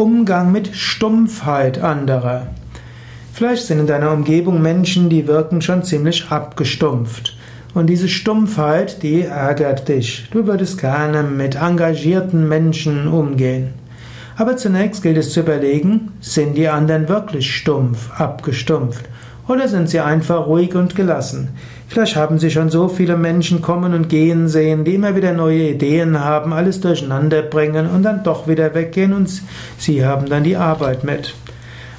Umgang mit Stumpfheit anderer. Vielleicht sind in deiner Umgebung Menschen, die wirken schon ziemlich abgestumpft. Und diese Stumpfheit, die ärgert dich. Du würdest gerne mit engagierten Menschen umgehen. Aber zunächst gilt es zu überlegen, sind die anderen wirklich stumpf, abgestumpft? Oder sind sie einfach ruhig und gelassen? Vielleicht haben sie schon so viele Menschen kommen und gehen sehen, die immer wieder neue Ideen haben, alles durcheinander bringen und dann doch wieder weggehen und sie haben dann die Arbeit mit.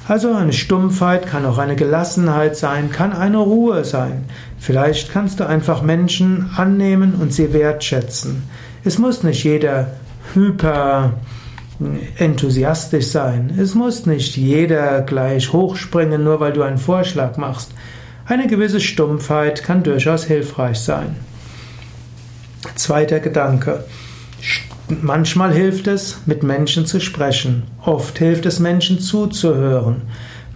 Also eine Stumpfheit kann auch eine Gelassenheit sein, kann eine Ruhe sein. Vielleicht kannst du einfach Menschen annehmen und sie wertschätzen. Es muss nicht jeder hyper enthusiastisch sein. Es muss nicht jeder gleich hochspringen, nur weil du einen Vorschlag machst. Eine gewisse Stumpfheit kann durchaus hilfreich sein. Zweiter Gedanke. Manchmal hilft es, mit Menschen zu sprechen. Oft hilft es, Menschen zuzuhören.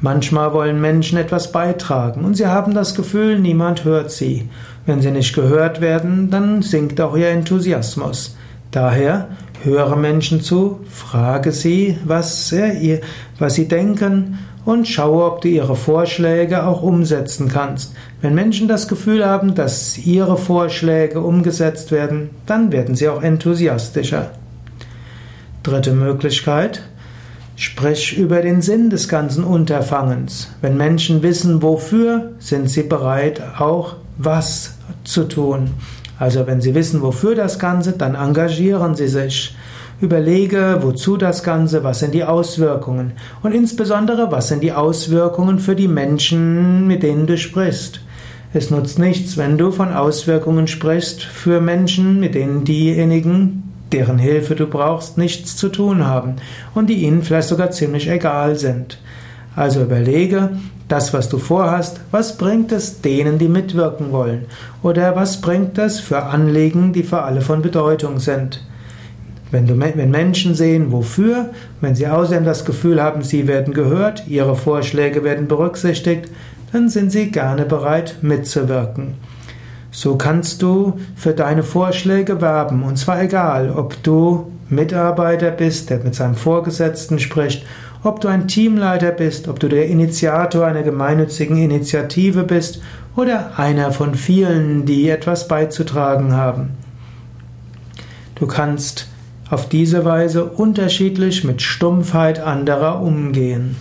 Manchmal wollen Menschen etwas beitragen und sie haben das Gefühl, niemand hört sie. Wenn sie nicht gehört werden, dann sinkt auch ihr Enthusiasmus. Daher höre Menschen zu, frage sie, was, äh, was sie denken und schaue, ob du ihre Vorschläge auch umsetzen kannst. Wenn Menschen das Gefühl haben, dass ihre Vorschläge umgesetzt werden, dann werden sie auch enthusiastischer. Dritte Möglichkeit. Sprich über den Sinn des ganzen Unterfangens. Wenn Menschen wissen, wofür, sind sie bereit, auch was zu tun. Also wenn sie wissen, wofür das Ganze, dann engagieren sie sich. Überlege, wozu das Ganze, was sind die Auswirkungen und insbesondere, was sind die Auswirkungen für die Menschen, mit denen du sprichst. Es nutzt nichts, wenn du von Auswirkungen sprichst für Menschen, mit denen diejenigen, deren Hilfe du brauchst, nichts zu tun haben und die ihnen vielleicht sogar ziemlich egal sind. Also überlege, das, was du vorhast, was bringt es denen, die mitwirken wollen? Oder was bringt es für Anliegen, die für alle von Bedeutung sind? Wenn, du, wenn Menschen sehen, wofür, wenn sie außerdem das Gefühl haben, sie werden gehört, ihre Vorschläge werden berücksichtigt, dann sind sie gerne bereit mitzuwirken. So kannst du für deine Vorschläge werben, und zwar egal, ob du Mitarbeiter bist, der mit seinem Vorgesetzten spricht, ob du ein Teamleiter bist, ob du der Initiator einer gemeinnützigen Initiative bist oder einer von vielen, die etwas beizutragen haben. Du kannst auf diese Weise unterschiedlich mit Stumpfheit anderer umgehen.